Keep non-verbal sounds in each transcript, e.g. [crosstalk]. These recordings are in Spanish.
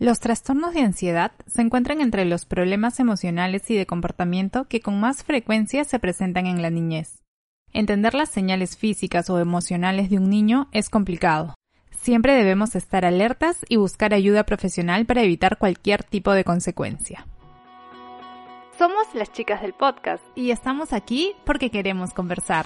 Los trastornos de ansiedad se encuentran entre los problemas emocionales y de comportamiento que con más frecuencia se presentan en la niñez. Entender las señales físicas o emocionales de un niño es complicado. Siempre debemos estar alertas y buscar ayuda profesional para evitar cualquier tipo de consecuencia. Somos las chicas del podcast y estamos aquí porque queremos conversar.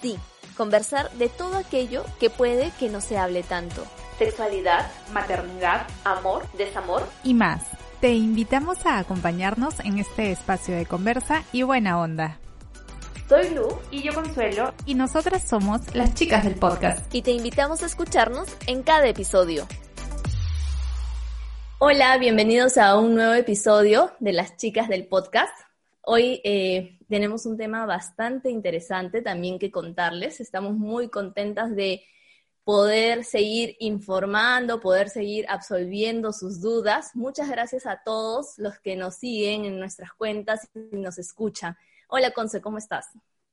Sí, conversar de todo aquello que puede que no se hable tanto sexualidad, maternidad, amor, desamor y más. Te invitamos a acompañarnos en este espacio de conversa y buena onda. Soy Lu y yo Consuelo y nosotras somos las chicas del podcast y te invitamos a escucharnos en cada episodio. Hola, bienvenidos a un nuevo episodio de las chicas del podcast. Hoy eh, tenemos un tema bastante interesante también que contarles. Estamos muy contentas de poder seguir informando, poder seguir absolviendo sus dudas. Muchas gracias a todos los que nos siguen en nuestras cuentas y nos escuchan. Hola, Conce, ¿cómo estás?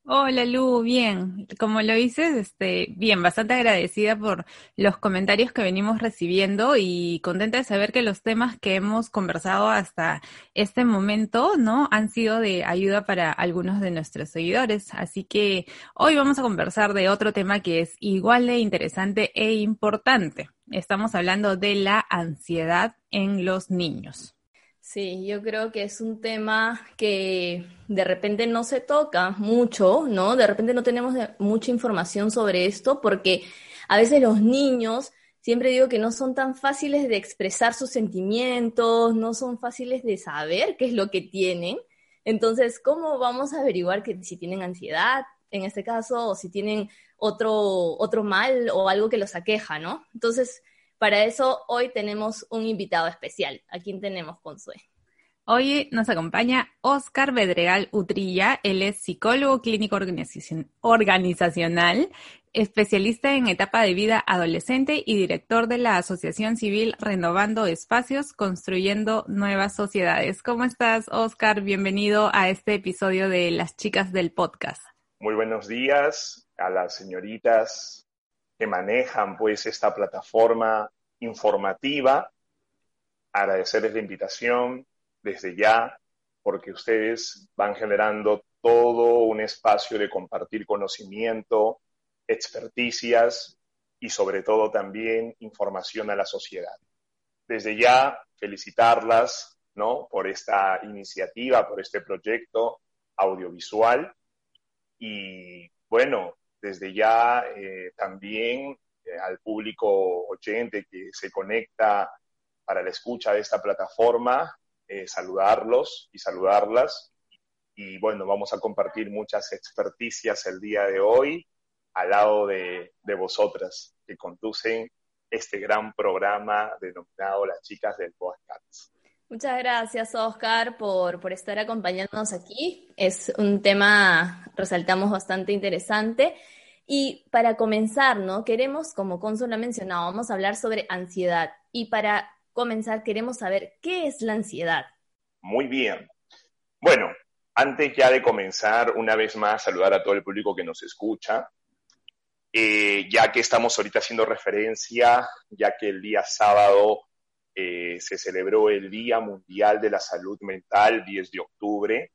Hola Lu, bien. Como lo dices, este, bien, bastante agradecida por los comentarios que venimos recibiendo y contenta de saber que los temas que hemos conversado hasta este momento, ¿no? Han sido de ayuda para algunos de nuestros seguidores. Así que hoy vamos a conversar de otro tema que es igual de interesante e importante. Estamos hablando de la ansiedad en los niños. Sí, yo creo que es un tema que de repente no se toca mucho, ¿no? De repente no tenemos mucha información sobre esto porque a veces los niños, siempre digo que no son tan fáciles de expresar sus sentimientos, no son fáciles de saber qué es lo que tienen. Entonces, ¿cómo vamos a averiguar que si tienen ansiedad, en este caso, o si tienen otro, otro mal o algo que los aqueja, ¿no? Entonces, para eso hoy tenemos un invitado especial. ¿A quién tenemos, Consue? Hoy nos acompaña Oscar Bedregal Utrilla. Él es psicólogo clínico organizacional, especialista en etapa de vida adolescente y director de la Asociación Civil Renovando Espacios, Construyendo Nuevas Sociedades. ¿Cómo estás, Oscar? Bienvenido a este episodio de Las Chicas del Podcast. Muy buenos días a las señoritas que manejan pues esta plataforma informativa. Agradecerles la invitación desde ya, porque ustedes van generando todo un espacio de compartir conocimiento, experticias y sobre todo también información a la sociedad. Desde ya, felicitarlas ¿no? por esta iniciativa, por este proyecto audiovisual y bueno, desde ya eh, también al público oyente que se conecta para la escucha de esta plataforma, eh, saludarlos y saludarlas. Y bueno, vamos a compartir muchas experticias el día de hoy al lado de, de vosotras que conducen este gran programa denominado Las Chicas del Podcast. Muchas gracias, Oscar, por, por, estar acompañándonos aquí. Es un tema, resaltamos, bastante interesante. Y para comenzar, ¿no? Queremos, como Consul ha mencionado, vamos a hablar sobre ansiedad. Y para comenzar, queremos saber qué es la ansiedad. Muy bien. Bueno, antes ya de comenzar, una vez más, saludar a todo el público que nos escucha. Eh, ya que estamos ahorita haciendo referencia, ya que el día sábado eh, se celebró el Día Mundial de la Salud Mental, 10 de octubre,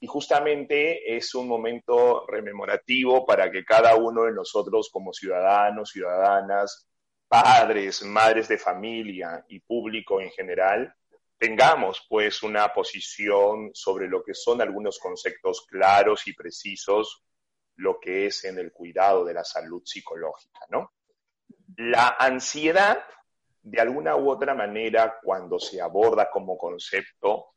y justamente es un momento rememorativo para que cada uno de nosotros como ciudadanos, ciudadanas, padres, madres de familia y público en general, tengamos pues una posición sobre lo que son algunos conceptos claros y precisos, lo que es en el cuidado de la salud psicológica, ¿no? La ansiedad, de alguna u otra manera, cuando se aborda como concepto,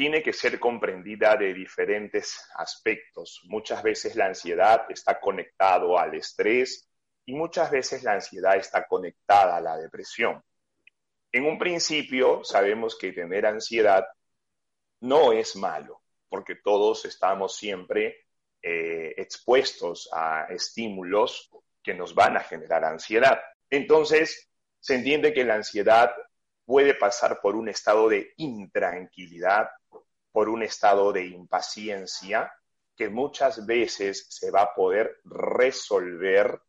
tiene que ser comprendida de diferentes aspectos. Muchas veces la ansiedad está conectado al estrés y muchas veces la ansiedad está conectada a la depresión. En un principio sabemos que tener ansiedad no es malo, porque todos estamos siempre eh, expuestos a estímulos que nos van a generar ansiedad. Entonces, se entiende que la ansiedad puede pasar por un estado de intranquilidad por un estado de impaciencia que muchas veces se va a poder resolver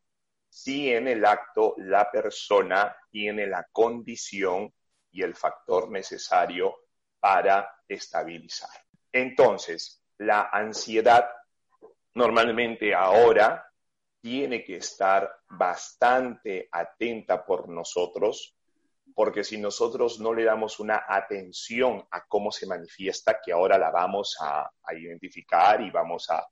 si en el acto la persona tiene la condición y el factor necesario para estabilizar. Entonces, la ansiedad normalmente ahora tiene que estar bastante atenta por nosotros, porque si nosotros no le damos una atención a cómo se manifiesta, que ahora la vamos a, identificar y vamos a,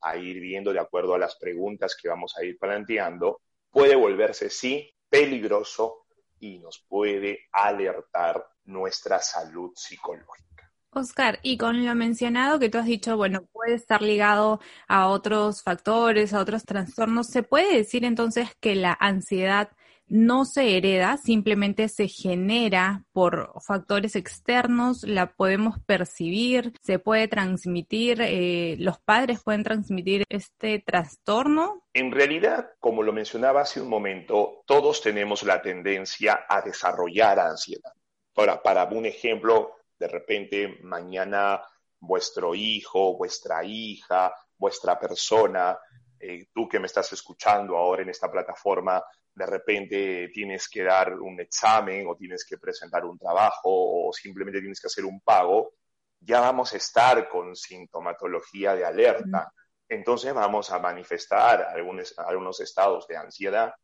a ir viendo de acuerdo a las preguntas que vamos a ir planteando, puede volverse, sí, peligroso y nos puede alertar nuestra salud psicológica. Oscar, y con lo mencionado que tú has dicho, bueno, puede estar ligado a otros factores, a otros trastornos, ¿se puede decir entonces que la ansiedad no se hereda, simplemente se genera por factores externos, la podemos percibir, se puede transmitir, eh, los padres pueden transmitir este trastorno? En realidad, como lo mencionaba hace un momento, todos tenemos la tendencia a desarrollar ansiedad. Ahora, para un ejemplo, de repente mañana vuestro hijo, vuestra hija, vuestra persona, eh, tú que me estás escuchando ahora en esta plataforma, de repente tienes que dar un examen o tienes que presentar un trabajo o simplemente tienes que hacer un pago, ya vamos a estar con sintomatología de alerta. Entonces vamos a manifestar algunos, algunos estados de ansiedad.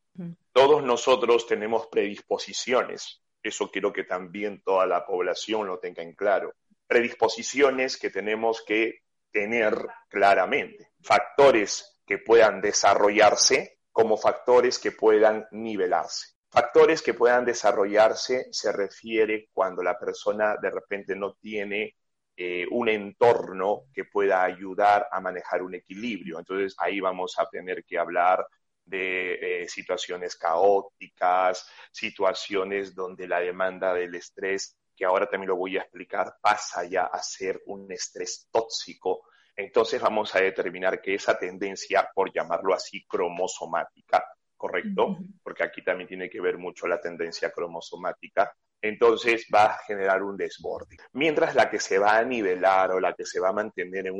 Todos nosotros tenemos predisposiciones eso quiero que también toda la población lo tenga en claro. Predisposiciones que tenemos que tener claramente. Factores que puedan desarrollarse como factores que puedan nivelarse. Factores que puedan desarrollarse se refiere cuando la persona de repente no tiene eh, un entorno que pueda ayudar a manejar un equilibrio. Entonces ahí vamos a tener que hablar de eh, situaciones caóticas, situaciones donde la demanda del estrés, que ahora también lo voy a explicar, pasa ya a ser un estrés tóxico. Entonces vamos a determinar que esa tendencia, por llamarlo así, cromosomática, ¿correcto? Porque aquí también tiene que ver mucho la tendencia cromosomática, entonces va a generar un desborde. Mientras la que se va a nivelar o la que se va a mantener en,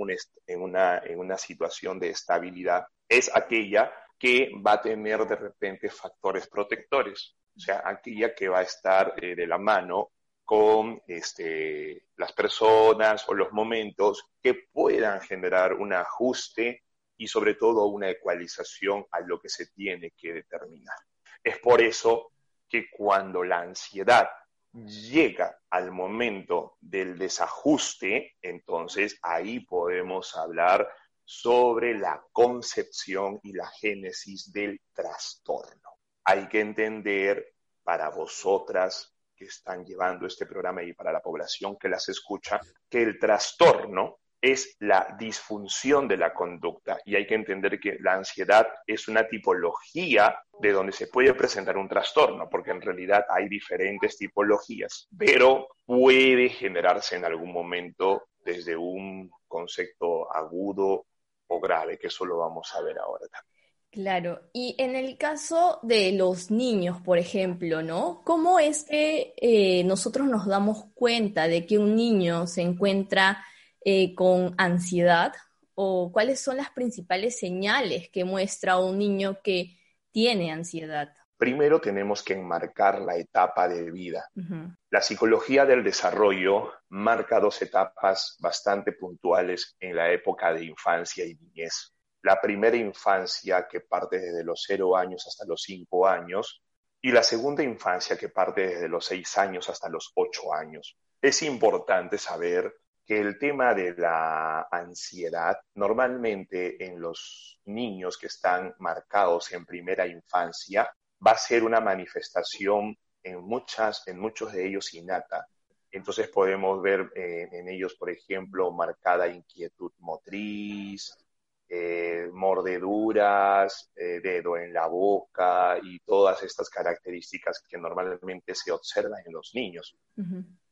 en, una, en una situación de estabilidad es aquella que va a tener de repente factores protectores, o sea, aquella que va a estar eh, de la mano con este, las personas o los momentos que puedan generar un ajuste y sobre todo una ecualización a lo que se tiene que determinar. Es por eso que cuando la ansiedad llega al momento del desajuste, entonces ahí podemos hablar sobre la concepción y la génesis del trastorno. Hay que entender para vosotras que están llevando este programa y para la población que las escucha, que el trastorno es la disfunción de la conducta y hay que entender que la ansiedad es una tipología de donde se puede presentar un trastorno, porque en realidad hay diferentes tipologías, pero puede generarse en algún momento desde un concepto agudo o grave, que eso lo vamos a ver ahora también. Claro, y en el caso de los niños, por ejemplo, ¿no? ¿Cómo es que eh, nosotros nos damos cuenta de que un niño se encuentra eh, con ansiedad? ¿O cuáles son las principales señales que muestra un niño que tiene ansiedad? Primero tenemos que enmarcar la etapa de vida. La psicología del desarrollo marca dos etapas bastante puntuales en la época de infancia y niñez. La primera infancia que parte desde los cero años hasta los cinco años y la segunda infancia que parte desde los seis años hasta los ocho años. Es importante saber que el tema de la ansiedad normalmente en los niños que están marcados en primera infancia va a ser una manifestación en, muchas, en muchos de ellos innata. Entonces podemos ver eh, en ellos, por ejemplo, marcada inquietud motriz, eh, mordeduras, eh, dedo en la boca y todas estas características que normalmente se observan en los niños.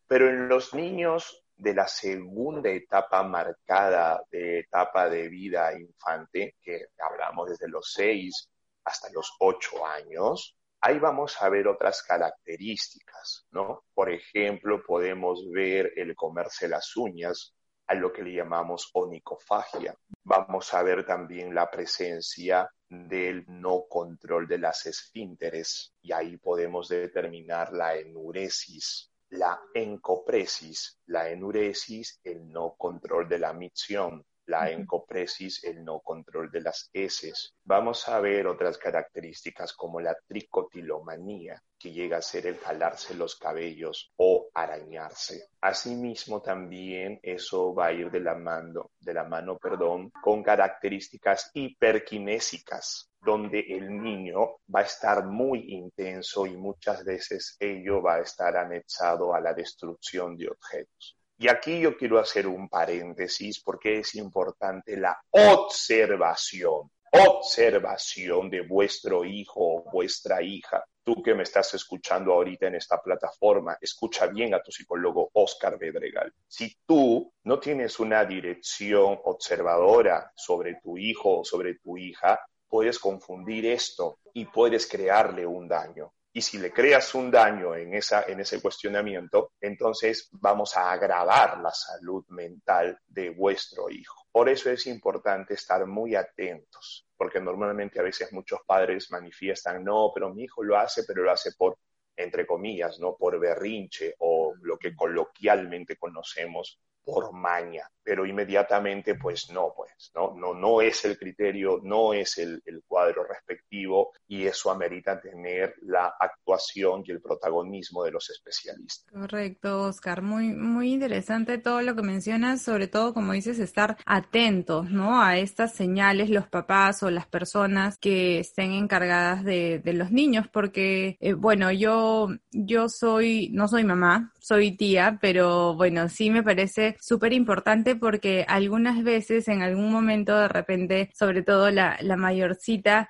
Pero en los niños de la segunda etapa marcada de etapa de vida infante, que hablamos desde los seis hasta los ocho años, ahí vamos a ver otras características, ¿no? Por ejemplo, podemos ver el comerse las uñas, a lo que le llamamos onicofagia. Vamos a ver también la presencia del no control de las esfínteres y ahí podemos determinar la enuresis. la encopresis, la enuresis, el no control de la micción, la encopresis, el no control de las heces. Vamos a ver otras características como la tricotilomanía, que llega a ser el jalarse los cabellos o arañarse. Asimismo, también eso va a ir de la mano, de la mano, perdón, con características hiperkinésicas, donde el niño va a estar muy intenso y muchas veces ello va a estar anexado a la destrucción de objetos. Y aquí yo quiero hacer un paréntesis porque es importante la observación, observación de vuestro hijo o vuestra hija. Tú que me estás escuchando ahorita en esta plataforma, escucha bien a tu psicólogo Oscar Bedregal. Si tú no tienes una dirección observadora sobre tu hijo o sobre tu hija, puedes confundir esto y puedes crearle un daño. Y si le creas un daño en, esa, en ese cuestionamiento, entonces vamos a agravar la salud mental de vuestro hijo. Por eso es importante estar muy atentos, porque normalmente a veces muchos padres manifiestan, no, pero mi hijo lo hace, pero lo hace por, entre comillas, ¿no? Por berrinche o lo que coloquialmente conocemos por maña, pero inmediatamente pues no, pues no, no, no es el criterio, no es el, cuadro respectivo y eso amerita tener la actuación y el protagonismo de los especialistas. Correcto, Oscar, muy, muy interesante todo lo que mencionas, sobre todo como dices, estar atentos, ¿no? A estas señales, los papás o las personas que estén encargadas de, de los niños, porque, eh, bueno, yo, yo soy, no soy mamá, soy tía, pero bueno, sí me parece súper importante porque algunas veces, en algún momento, de repente, sobre todo la, la mayorcita,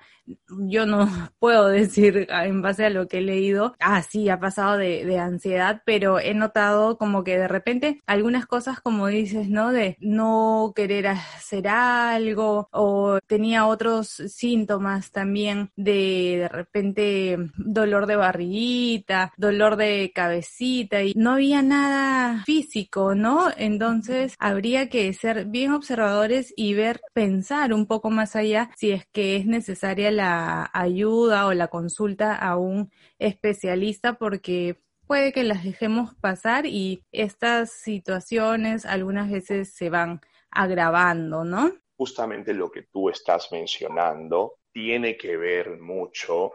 yo no [laughs] puedo decir en base a lo que he leído, ah, sí, ha pasado de, de, ansiedad, pero he notado como que de repente algunas cosas, como dices, ¿no? De no querer hacer algo o tenía otros síntomas también de de repente dolor de barriguita, dolor de cabecita y no había nada físico, ¿no? Entonces habría que ser bien observadores y ver, pensar un poco más allá si es que es necesaria la ayuda o la consulta a un especialista porque puede que las dejemos pasar y estas situaciones algunas veces se van agravando, ¿no? Justamente lo que tú estás mencionando tiene que ver mucho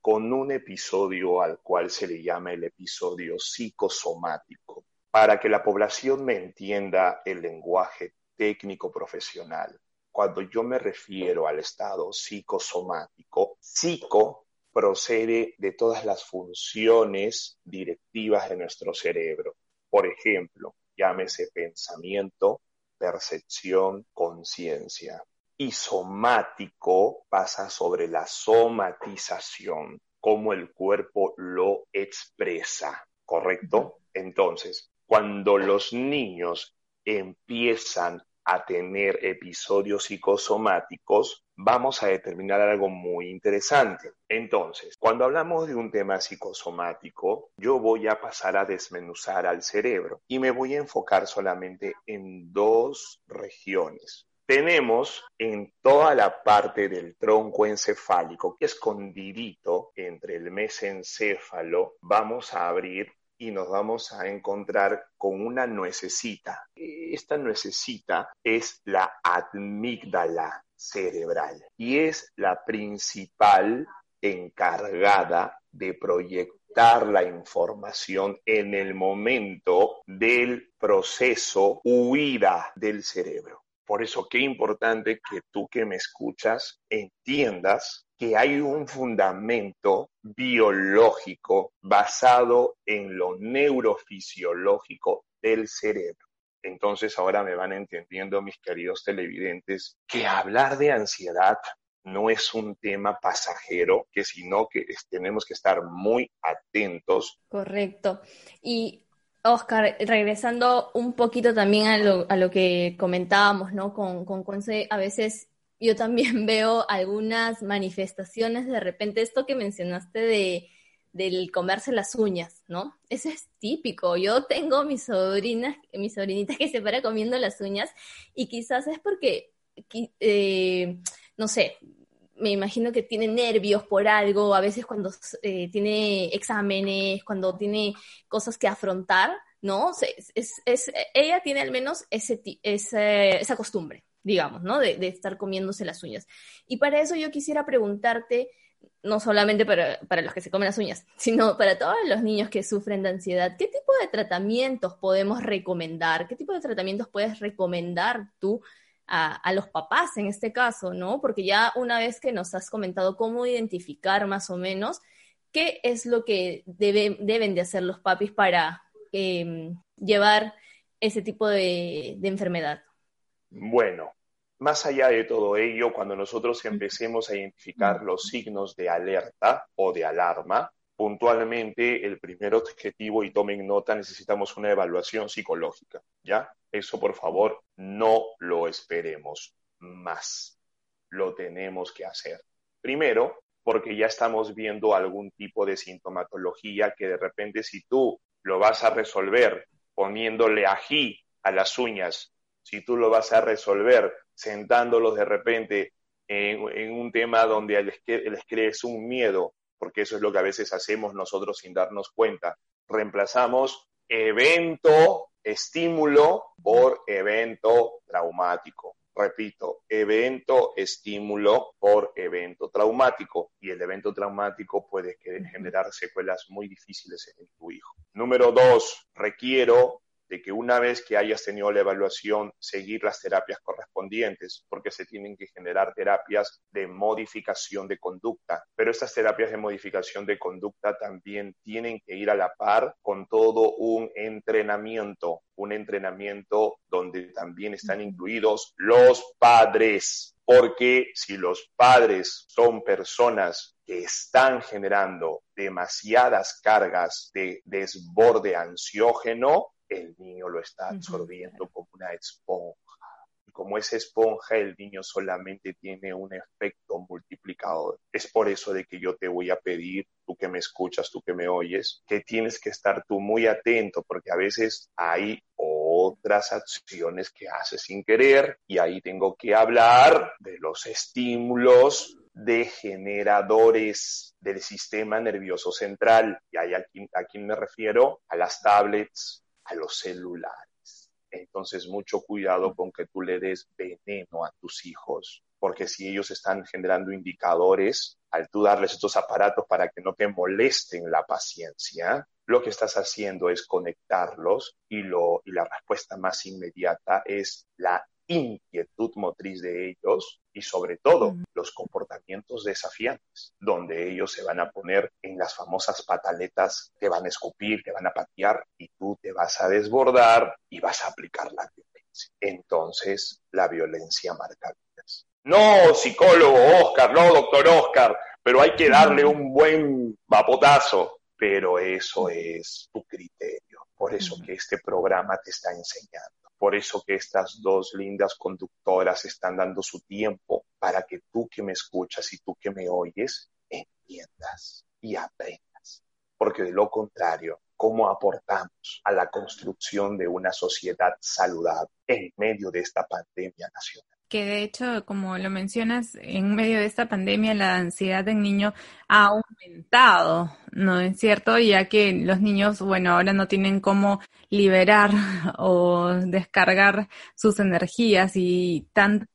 con un episodio al cual se le llama el episodio psicosomático. Para que la población me entienda el lenguaje técnico profesional, cuando yo me refiero al estado psicosomático, psico procede de todas las funciones directivas de nuestro cerebro. Por ejemplo, llámese pensamiento, percepción, conciencia. Y somático pasa sobre la somatización, cómo el cuerpo lo expresa, ¿correcto? Entonces, cuando los niños empiezan a tener episodios psicosomáticos, vamos a determinar algo muy interesante. Entonces, cuando hablamos de un tema psicosomático, yo voy a pasar a desmenuzar al cerebro y me voy a enfocar solamente en dos regiones. Tenemos en toda la parte del tronco encefálico, que escondidito entre el mesencéfalo, vamos a abrir y nos vamos a encontrar con una nuececita. Esta nuececita es la amígdala cerebral y es la principal encargada de proyectar la información en el momento del proceso huida del cerebro. Por eso, qué importante que tú que me escuchas entiendas que hay un fundamento biológico basado en lo neurofisiológico del cerebro. Entonces ahora me van entendiendo, mis queridos televidentes, que hablar de ansiedad no es un tema pasajero, que sino que tenemos que estar muy atentos. Correcto. Y Oscar, regresando un poquito también a lo, a lo que comentábamos, ¿no? Con, con Conce, a veces yo también [laughs] veo algunas manifestaciones de repente, esto que mencionaste de del comerse las uñas, ¿no? Eso es típico. Yo tengo mis sobrinas, mi sobrinita que se para comiendo las uñas y quizás es porque, eh, no sé, me imagino que tiene nervios por algo, a veces cuando eh, tiene exámenes, cuando tiene cosas que afrontar, ¿no? Es, es, ella tiene al menos ese, esa costumbre, digamos, ¿no? De, de, estar comiéndose las uñas. Y para eso yo quisiera preguntarte, no solamente para, para, los que se comen las uñas, [laughs] sino para todos los niños que sufren de ansiedad, ¿qué tipo de tratamientos podemos recomendar? ¿Qué tipo de tratamientos puedes recomendar tú a, los papás en este caso, ¿no? Porque ya una vez que nos has comentado cómo identificar más o menos qué es lo que deben de hacer los papis para em, llevar ese tipo de, de enfermedad. Bueno, más allá de todo ello, cuando nosotros empecemos a identificar los signos de alerta o de alarma, puntualmente el primer objetivo, y tomen nota, necesitamos una evaluación psicológica, ¿ya? Eso, por favor, no lo esperemos más. Lo tenemos que hacer. Primero, porque ya estamos viendo algún tipo de sintomatología que de repente si tú lo vas a resolver poniéndole ají a las uñas, si tú lo vas a resolver sentándolos de repente en, un tema donde les, les crees un miedo porque eso es lo que a veces hacemos nosotros sin darnos cuenta. Reemplazamos evento, estímulo por evento traumático. Repito, evento, estímulo por evento traumático. Y el evento traumático puede generar secuelas muy difíciles en tu hijo. Número dos, requiero de que una vez que hayas tenido la evaluación, seguir las terapias correspondientes, porque se tienen que generar terapias de modificación de conducta. Pero estas terapias de modificación de conducta también tienen que ir a la par con todo un entrenamiento, un entrenamiento donde también están incluidos los padres. Porque si los padres son personas que están generando demasiadas cargas de desborde ansiógeno, el niño lo está absorbiendo como una esponja. Y como esa esponja, el niño solamente tiene un efecto multiplicador. Es por eso de que yo te voy a pedir, tú que me escuchas, tú que me oyes, que tienes que estar tú muy atento, porque a veces hay otras acciones que haces sin querer y ahí tengo que hablar de los estímulos degeneradores del sistema nervioso central. Y ahí a quién me refiero? A las tablets, a los celulares. Entonces, mucho cuidado con que tú le des veneno a tus hijos, porque si ellos están generando indicadores, al tú darles estos aparatos para que no te molesten la paciencia, lo que estás haciendo es conectarlos y, lo, y la respuesta más inmediata es la inquietud motriz de ellos y sobre todo los comportamientos desafiantes, donde ellos se van a poner en las famosas pataletas, que van a escupir, que van a patear y tú te vas a desbordar y vas a aplicar la violencia. Entonces, la violencia marca vidas. No, psicólogo Oscar, no, doctor Oscar, pero hay que darle un buen vapotazo. Pero eso es tu criterio. Por eso que este programa te está enseñando por eso que estas dos lindas conductoras están dando su tiempo para que tú que me escuchas y tú que me oyes entiendas y aprendas. Porque de lo contrario, ¿cómo aportamos a la construcción de una sociedad saludable en medio de esta pandemia nacional? Que de hecho, como lo mencionas, en medio de esta pandemia la ansiedad del niño ha aumentado, ¿no es cierto? Ya que los niños, bueno, ahora no tienen cómo liberar [laughs] o descargar sus energías y tantos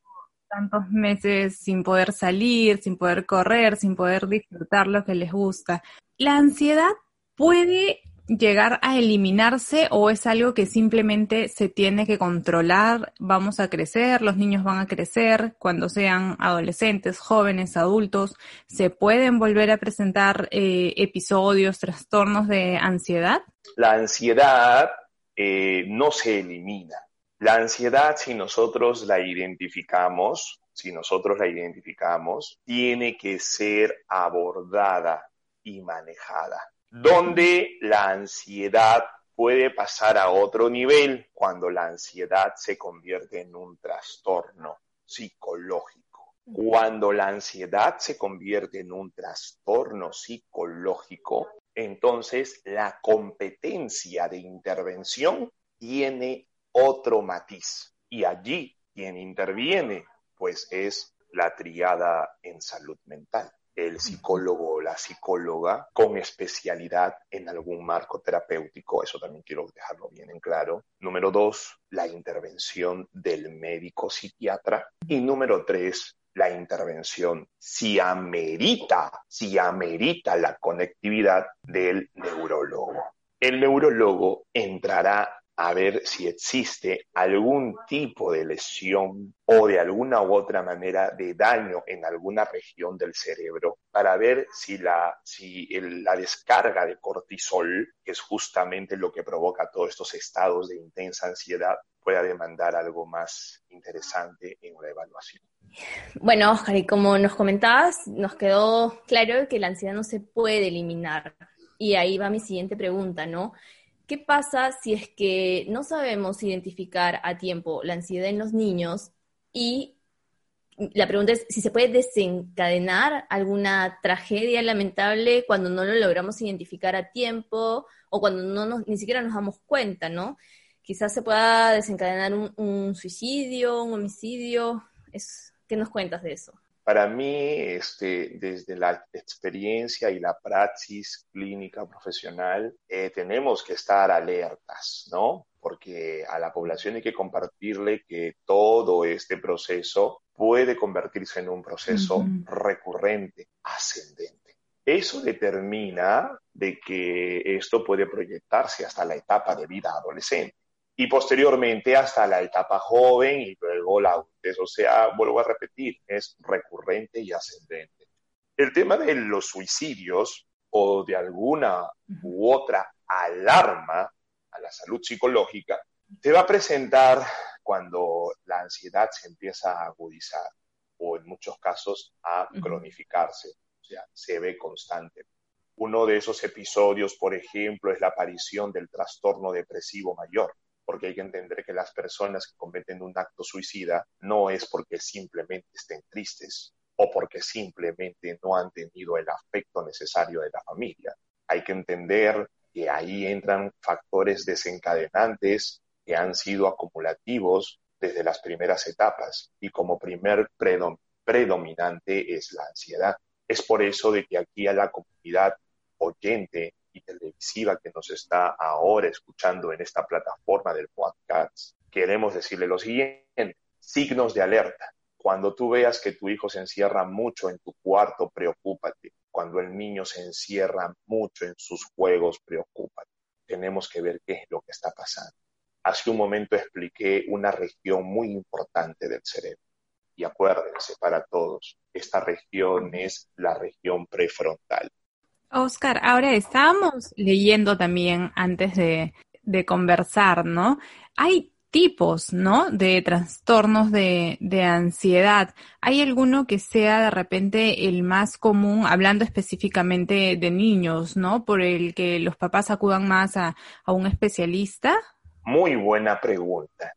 meses sin poder salir, sin poder correr, sin poder disfrutar lo que les gusta. La ansiedad puede llegar a eliminarse o es algo que simplemente se tiene que controlar? Vamos a crecer, los niños van a crecer cuando sean adolescentes, jóvenes, adultos. ¿Se pueden volver a presentar eh, episodios, trastornos de ansiedad? La ansiedad eh, no se elimina. La ansiedad, si nosotros la identificamos, si nosotros la identificamos, tiene que ser abordada y manejada donde la ansiedad puede pasar a otro nivel cuando la ansiedad se convierte en un trastorno psicológico. Cuando la ansiedad se convierte en un trastorno psicológico, entonces la competencia de intervención tiene otro matiz. Y allí quien interviene, pues es la triada en salud mental el psicólogo o la psicóloga con especialidad en algún marco terapéutico, eso también quiero dejarlo bien en claro. Número dos, la intervención del médico psiquiatra. Y número tres, la intervención si amerita, si amerita la conectividad del neurólogo. El neurólogo entrará a ver si existe algún tipo de lesión o de alguna u otra manera de daño en alguna región del cerebro para ver si la, si la descarga de cortisol, que es justamente lo que provoca todos estos estados de intensa ansiedad, pueda demandar algo más interesante en una evaluación. Bueno, Oscar, y como nos comentabas, nos quedó claro que la ansiedad no se puede eliminar. Y ahí va mi siguiente pregunta, ¿no? ¿Qué pasa si es que no sabemos identificar a tiempo la ansiedad en los niños y la pregunta es si se puede desencadenar alguna tragedia lamentable cuando no lo logramos identificar a tiempo o cuando no ni siquiera nos damos cuenta, ¿no? Quizás se pueda desencadenar un, un suicidio, un homicidio. Es, ¿Qué nos cuentas de eso? Para mí, este, desde la experiencia y la praxis clínica profesional, eh, tenemos que estar alertas, ¿no? Porque a la población hay que compartirle que todo este proceso puede convertirse en un proceso recurrente, ascendente. Eso determina de que esto puede proyectarse hasta la etapa de vida adolescente y posteriormente hasta la etapa joven y luego la adultez. O sea, vuelvo a repetir, es recurrente y ascendente. El tema de los suicidios o de alguna u otra alarma a la salud psicológica te va a presentar cuando la ansiedad se empieza a agudizar o en muchos casos a cronificarse, o sea, se ve constante. Uno de esos episodios, por ejemplo, es la aparición del trastorno depresivo mayor porque hay que entender que las personas que cometen un acto suicida no es porque simplemente estén tristes o porque simplemente no han tenido el afecto necesario de la familia. Hay que entender que ahí entran factores desencadenantes que han sido acumulativos desde las primeras etapas y como primer predominante es la ansiedad. Es por eso de que aquí a la comunidad oyente y televisiva que nos está ahora escuchando en esta plataforma del podcast, queremos decirle lo siguiente, signos de alerta. Cuando tú veas que tu hijo se encierra mucho en tu cuarto, preocúpate. Cuando el niño se encierra mucho en sus juegos, preocúpate. Tenemos que ver qué es lo que está pasando. Hace un momento expliqué una región muy importante del cerebro. Y acuérdense para todos, esta región es la región prefrontal. Oscar, ahora estábamos leyendo también antes de, conversar, ¿no? Hay tipos, ¿no? De trastornos de, ansiedad. ¿Hay alguno que sea de repente el más común, hablando específicamente de niños, ¿no? Por el que los papás acudan más a un especialista? Muy buena pregunta.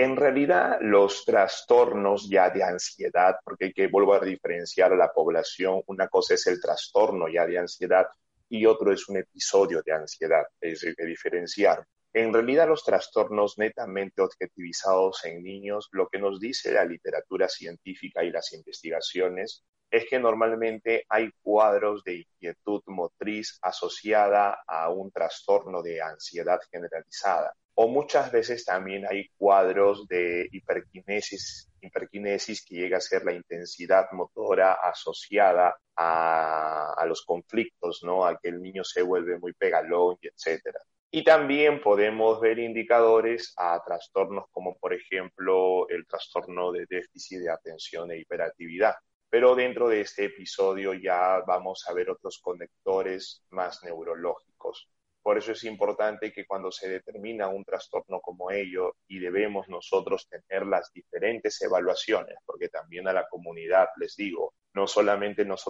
En realidad, los trastornos ya de ansiedad, porque hay que volver a diferenciar a la población, una cosa es el trastorno ya de ansiedad y otro es un episodio de ansiedad, es decir, que diferenciar. En realidad, los trastornos netamente objetivizados en niños, lo que nos dice la literatura científica y las investigaciones es que normalmente hay cuadros de inquietud motriz asociada a un trastorno de ansiedad generalizada o muchas veces también hay cuadros de hiperquinesis, hiperquinesis que llega a ser la intensidad motora asociada a, los conflictos, ¿no? A que el niño se vuelve muy pegalón y etcétera. Y también podemos ver indicadores a trastornos como por ejemplo el trastorno de déficit de atención e hiperactividad. Pero dentro de este episodio ya vamos a ver otros conectores más neurológicos. Por eso es importante que cuando se determina un trastorno como ello y debemos nosotros tener las diferentes evaluaciones, porque también a la comunidad les digo, no solamente nos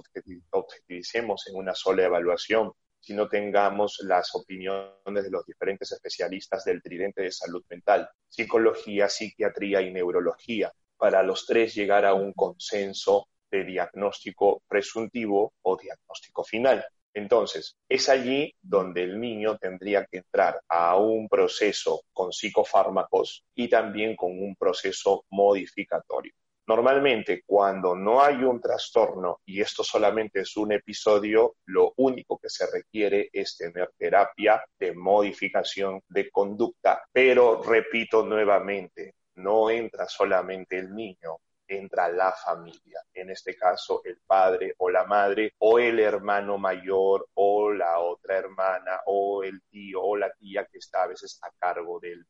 objetivicemos en una sola evaluación, sino tengamos las opiniones de los diferentes especialistas del tridente de salud mental, psicología, psiquiatría y neurología, para los tres llegar a un consenso de diagnóstico presuntivo o diagnóstico final. Entonces, es allí donde el niño tendría que entrar a un proceso con psicofármacos y también con un proceso modificatorio. Normalmente, cuando no hay un trastorno y esto solamente es un episodio, lo único que se requiere es tener terapia de modificación de conducta. Pero repito nuevamente, no entra solamente el niño, entra la familia, en este caso el padre o la madre o el hermano mayor o la otra hermana o el tío o la tía que está a veces a cargo del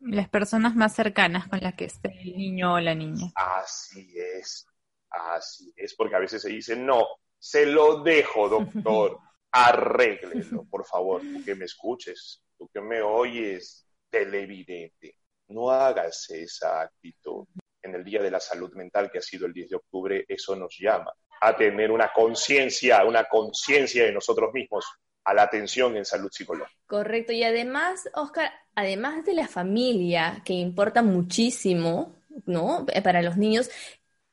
las personas más cercanas con las que esté el niño o la niña. Así es, así es, porque a veces se dice, no, se lo dejo, doctor, [laughs] arréglelo, por favor, tú que me escuches, tú que me oyes, televidente, no hagas esa actitud. En el Día de la Salud Mental, que ha sido el 10 de octubre, eso nos llama a tener una conciencia, una conciencia de nosotros mismos, a la atención en salud psicológica. Correcto, y además, Oscar, además de la familia, que importa muchísimo, ¿no? Eh, para los niños,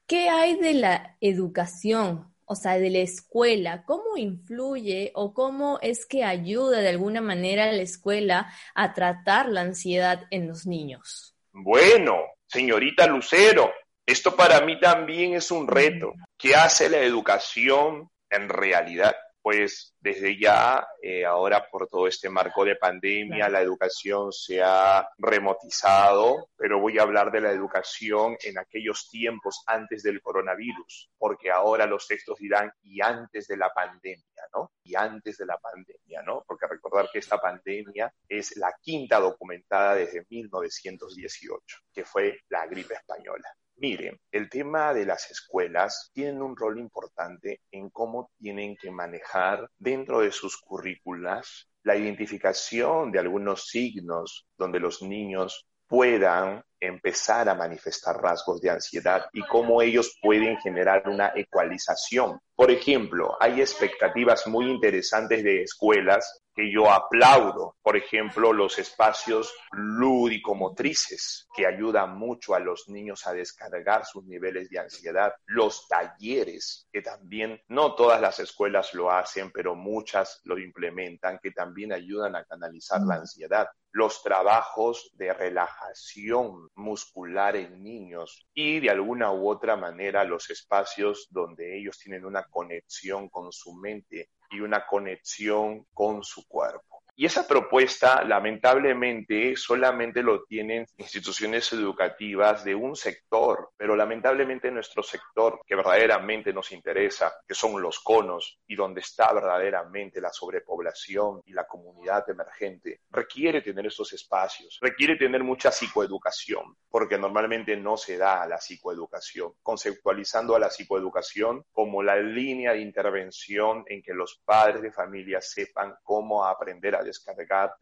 ¿qué hay de la educación? O sea, de la escuela, ¿cómo influye o cómo es que ayuda de alguna manera a la escuela a tratar la ansiedad en los niños? Bueno, señorita Lucero, esto para mí también es un reto. ¿Qué hace la educación en realidad? Pues desde ya, eh, ahora por todo este marco de pandemia, la educación se ha remotizado, pero voy a hablar de la educación en aquellos tiempos antes del coronavirus, porque ahora los textos dirán y antes de la pandemia, ¿no? Y antes de la pandemia, ¿no? Porque recordar que esta pandemia es la quinta documentada desde 1918, que fue la gripe española. Miren, el tema de las escuelas tiene un rol importante en cómo tienen que manejar dentro de sus currículas la identificación de algunos signos donde los niños puedan empezar a manifestar rasgos de ansiedad y cómo ellos pueden generar una ecualización. Por ejemplo, hay expectativas muy interesantes de escuelas que yo aplaudo. Por ejemplo, los espacios lúdico-motrices que ayudan mucho a los niños a descargar sus niveles de ansiedad. Los talleres, que también no todas las escuelas lo hacen, pero muchas lo implementan, que también ayudan a canalizar la ansiedad. Los trabajos de relajación muscular en niños y de alguna u otra manera los espacios donde ellos tienen una conexión con su mente y una conexión con su cuerpo. Y esa propuesta, lamentablemente, solamente lo tienen instituciones educativas de un sector, pero lamentablemente nuestro sector que verdaderamente nos interesa, que son los conos y donde está verdaderamente la sobrepoblación y la comunidad emergente, requiere tener esos espacios, requiere tener mucha psicoeducación, porque normalmente no se da la psicoeducación, conceptualizando a la psicoeducación como la línea de intervención en que los padres de familia sepan cómo aprender a descargar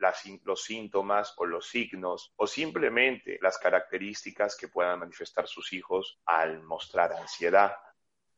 los síntomas o los signos o simplemente las características que puedan manifestar sus hijos al mostrar ansiedad.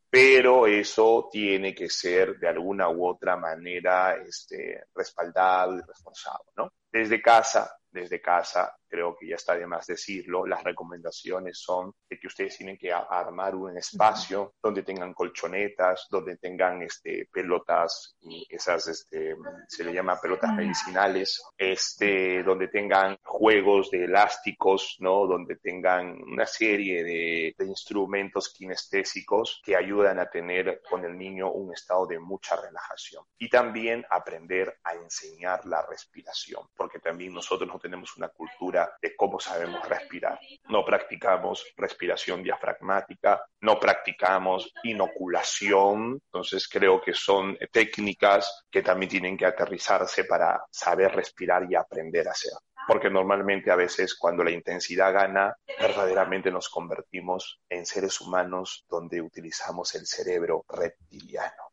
Pero eso tiene que ser de alguna u otra manera este, respaldado y reforzado, ¿no? Desde casa, desde casa creo que ya está de más decirlo, las recomendaciones son de que ustedes tienen que armar un espacio donde tengan colchonetas, donde tengan este, pelotas, esas este, se le llama pelotas medicinales, este, donde tengan juegos de elásticos, ¿no? donde tengan una serie de, de instrumentos kinestésicos que ayudan a tener con el niño un estado de mucha relajación. Y también aprender a enseñar la respiración, porque también nosotros no tenemos una cultura de cómo sabemos respirar. No practicamos respiración diafragmática, no practicamos inoculación, entonces creo que son técnicas que también tienen que aterrizarse para saber respirar y aprender a hacer porque normalmente a veces cuando la intensidad gana, verdaderamente nos convertimos en seres humanos donde utilizamos el cerebro reptiliano.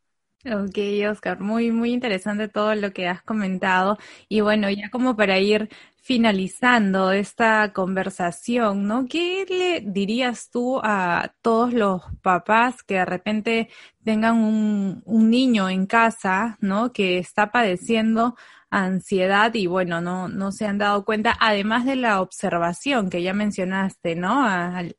Ok, Oscar, muy, muy interesante todo lo que has comentado. Y bueno, ya como para ir finalizando esta conversación, ¿no? ¿Qué le dirías tú a todos los papás que de repente tengan un, un niño en casa, ¿no? Que está padeciendo ansiedad y bueno, no, no se han dado cuenta, además de la observación que ya mencionaste, ¿no?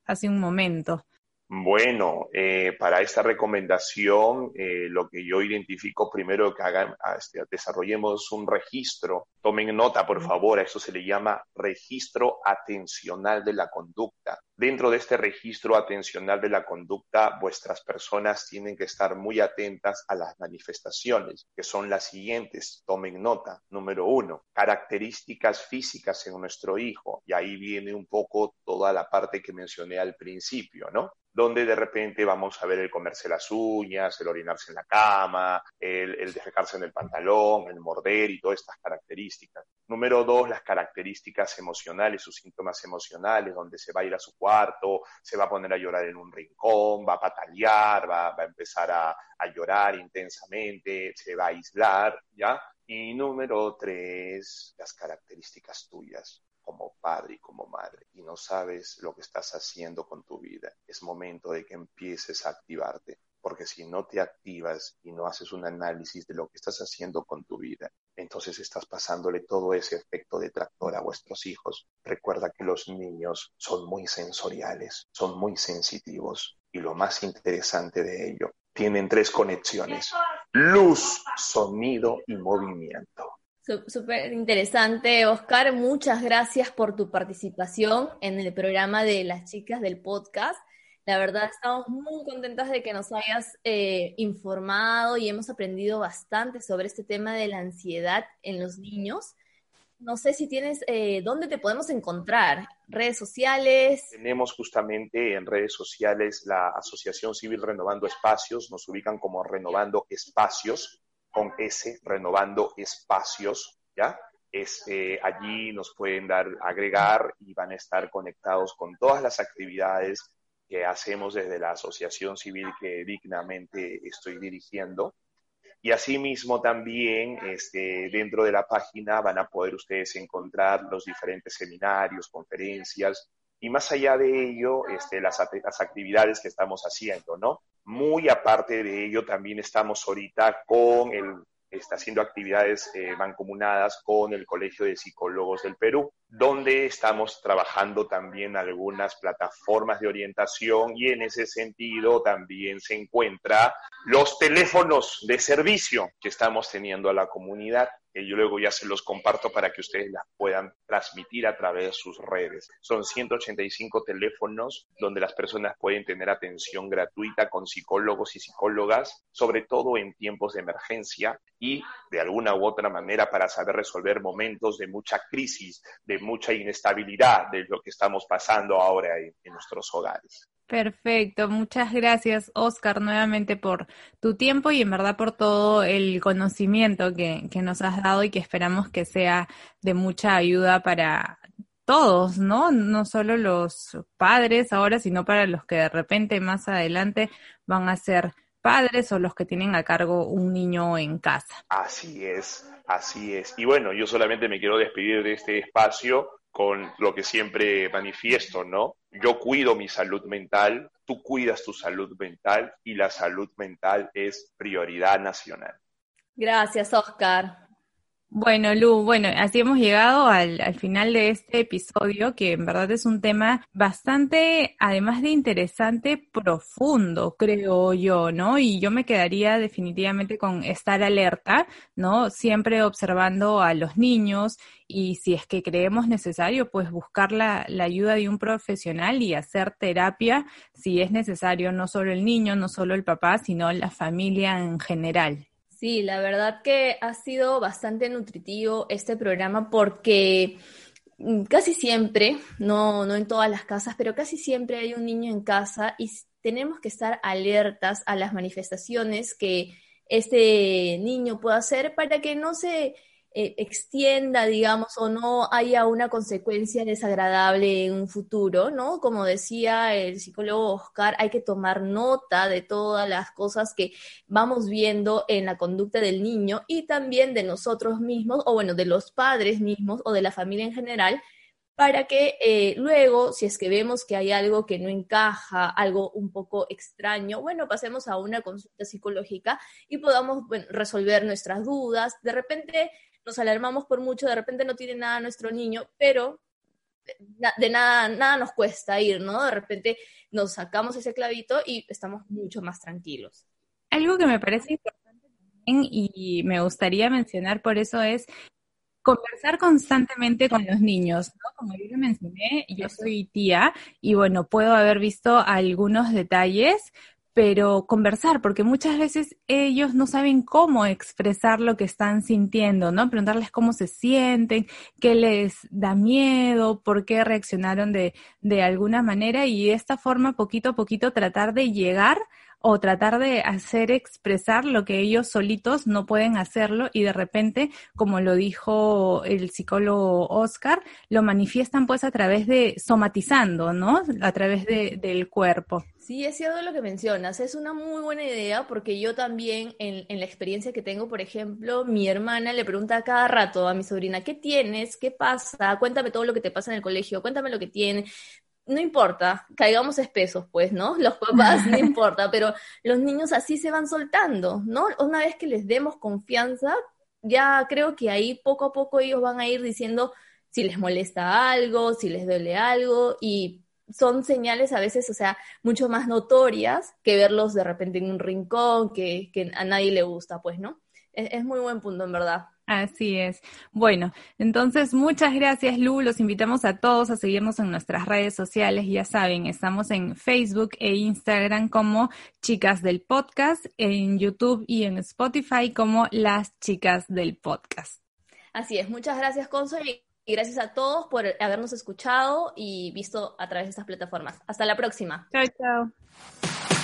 hace un momento. Bueno, eh, para esta recomendación, eh, lo que yo identifico primero que hagan, ah, este, desarrollemos un registro. Tomen nota, por favor, a eso se le llama registro atencional de la conducta. Dentro de este registro atencional de la conducta, vuestras personas tienen que estar muy atentas a las manifestaciones, que son las siguientes. Tomen nota. Número uno, características físicas en nuestro hijo. Y ahí viene un poco toda la parte que mencioné al principio, ¿no? Donde de repente vamos a ver el comerse las uñas, el orinarse en la cama, el, el defecarse en el pantalón, el morder y todas estas características. Número dos, las características emocionales, sus síntomas emocionales, donde se va a ir a su cuarto, se va a poner a llorar en un rincón, va a patalear, va, va a empezar a, a llorar intensamente, se va a aislar, ¿ya? Y número tres, las características tuyas como padre y como madre y no sabes lo que estás haciendo con tu vida, es momento de que empieces a activarte, porque si no te activas y no haces un análisis de lo que estás haciendo con tu vida, entonces estás pasándole todo ese efecto de tractor a vuestros hijos. Recuerda que los niños son muy sensoriales, son muy sensitivos y lo más interesante de ello, tienen tres conexiones, luz, sonido y movimiento. Súper interesante, Oscar. Muchas gracias por tu participación en el programa de las chicas del podcast. La verdad, estamos muy contentas de que nos hayas eh, informado y hemos aprendido bastante sobre este tema de la ansiedad en los niños. No sé si tienes, eh, ¿dónde te podemos encontrar? ¿Redes sociales? Tenemos justamente en redes sociales la Asociación Civil Renovando Espacios, nos ubican como Renovando Espacios con S, renovando espacios, ¿ya? Es, eh, allí nos pueden dar, agregar y van a estar conectados con todas las actividades que hacemos desde la asociación civil que dignamente estoy dirigiendo. Y asimismo también este, dentro de la página van a poder ustedes encontrar los diferentes seminarios, conferencias y más allá de ello, este, las, las actividades que estamos haciendo, ¿no? Muy aparte de ello, también estamos ahorita con el, está haciendo actividades eh, mancomunadas con el Colegio de Psicólogos del Perú, donde estamos trabajando también algunas plataformas de orientación y en ese sentido también se encuentra los teléfonos de servicio que estamos teniendo a la comunidad que yo luego ya se los comparto para que ustedes las puedan transmitir a través de sus redes. Son 185 teléfonos donde las personas pueden tener atención gratuita con psicólogos y psicólogas, sobre todo en tiempos de emergencia y de alguna u otra manera para saber resolver momentos de mucha crisis, de mucha inestabilidad de lo que estamos pasando ahora en, en nuestros hogares. Perfecto, muchas gracias Oscar nuevamente por tu tiempo y en verdad por todo el conocimiento que, que, nos has dado y que esperamos que sea de mucha ayuda para todos, ¿no? No solo los padres ahora, sino para los que de repente más adelante van a ser padres o los que tienen a cargo un niño en casa. Así es, así es. Y bueno, yo solamente me quiero despedir de este espacio con lo que siempre manifiesto, ¿no? Yo cuido mi salud mental, tú cuidas tu salud mental y la salud mental es prioridad nacional. Gracias, Oscar. Bueno, Lu, bueno, así hemos llegado al, al, final de este episodio, que en verdad es un tema bastante, además de interesante, profundo, creo yo, ¿no? Y yo me quedaría definitivamente con estar alerta, ¿no? Siempre observando a los niños y si es que creemos necesario, pues buscar la, la ayuda de un profesional y hacer terapia si es necesario, no solo el niño, no solo el papá, sino la familia en general. Sí, la verdad que ha sido bastante nutritivo este programa porque mm, casi siempre, no, no en todas las casas, pero casi siempre hay un niño en casa y tenemos que estar alertas a las manifestaciones que este niño pueda hacer para que no se eh, extienda, digamos, o no haya una consecuencia desagradable en un futuro, ¿no? Como decía el psicólogo Oscar, hay que tomar nota de todas las cosas que vamos viendo en la conducta del niño y también de nosotros mismos, o bueno, de los padres mismos o de la familia en general, para que eh, luego, si es que vemos que hay algo que no encaja, algo un poco extraño, bueno, pasemos a una consulta psicológica y podamos resolver nuestras dudas. De repente nos alarmamos por mucho, de repente no tiene nada nuestro niño, pero de nada, nada nos cuesta ir, ¿no? De repente nos sacamos ese clavito y estamos mucho más tranquilos. Algo que me parece importante también y me gustaría mencionar por eso es conversar constantemente con los niños, ¿no? Como yo le mencioné, yo soy tía y bueno, puedo haber visto algunos detalles, pero conversar, porque muchas veces ellos no saben cómo expresar lo que están sintiendo, ¿no? Preguntarles cómo se sienten, qué les da miedo, por qué reaccionaron de, de alguna manera y de esta forma, poquito a poquito, tratar de llegar o tratar de hacer expresar lo que ellos solitos no pueden hacerlo y de repente, como lo dijo el psicólogo Oscar, lo manifiestan pues a través de somatizando, ¿no? A través de, del cuerpo. Sí, es cierto lo que mencionas. Es una muy buena idea porque yo también, en, la experiencia que tengo, por ejemplo, mi hermana le pregunta cada rato a mi sobrina, ¿qué tienes? ¿Qué pasa? Cuéntame todo lo que te pasa en el colegio, cuéntame lo que tienes no importa, caigamos espesos, pues, ¿no? Los papás no [laughs] importa, pero los niños así se van soltando, ¿no? Una vez que les demos confianza, ya creo que ahí poco a poco ellos van a ir diciendo si les molesta algo, si les duele algo, y son señales a veces, o sea, mucho más notorias que verlos de repente en un rincón que, que a nadie le gusta, pues, ¿no? Es, es muy buen punto, en verdad. Así es. Bueno, entonces muchas gracias Lu. Los invitamos a todos a seguirnos en nuestras redes sociales. Ya saben, estamos en Facebook e Instagram como Chicas del Podcast, en YouTube y en Spotify como Las Chicas del Podcast. Así es. Muchas gracias, Consuelo. Y gracias a todos por habernos escuchado y visto a través de estas plataformas. Hasta la próxima. Chao, chao.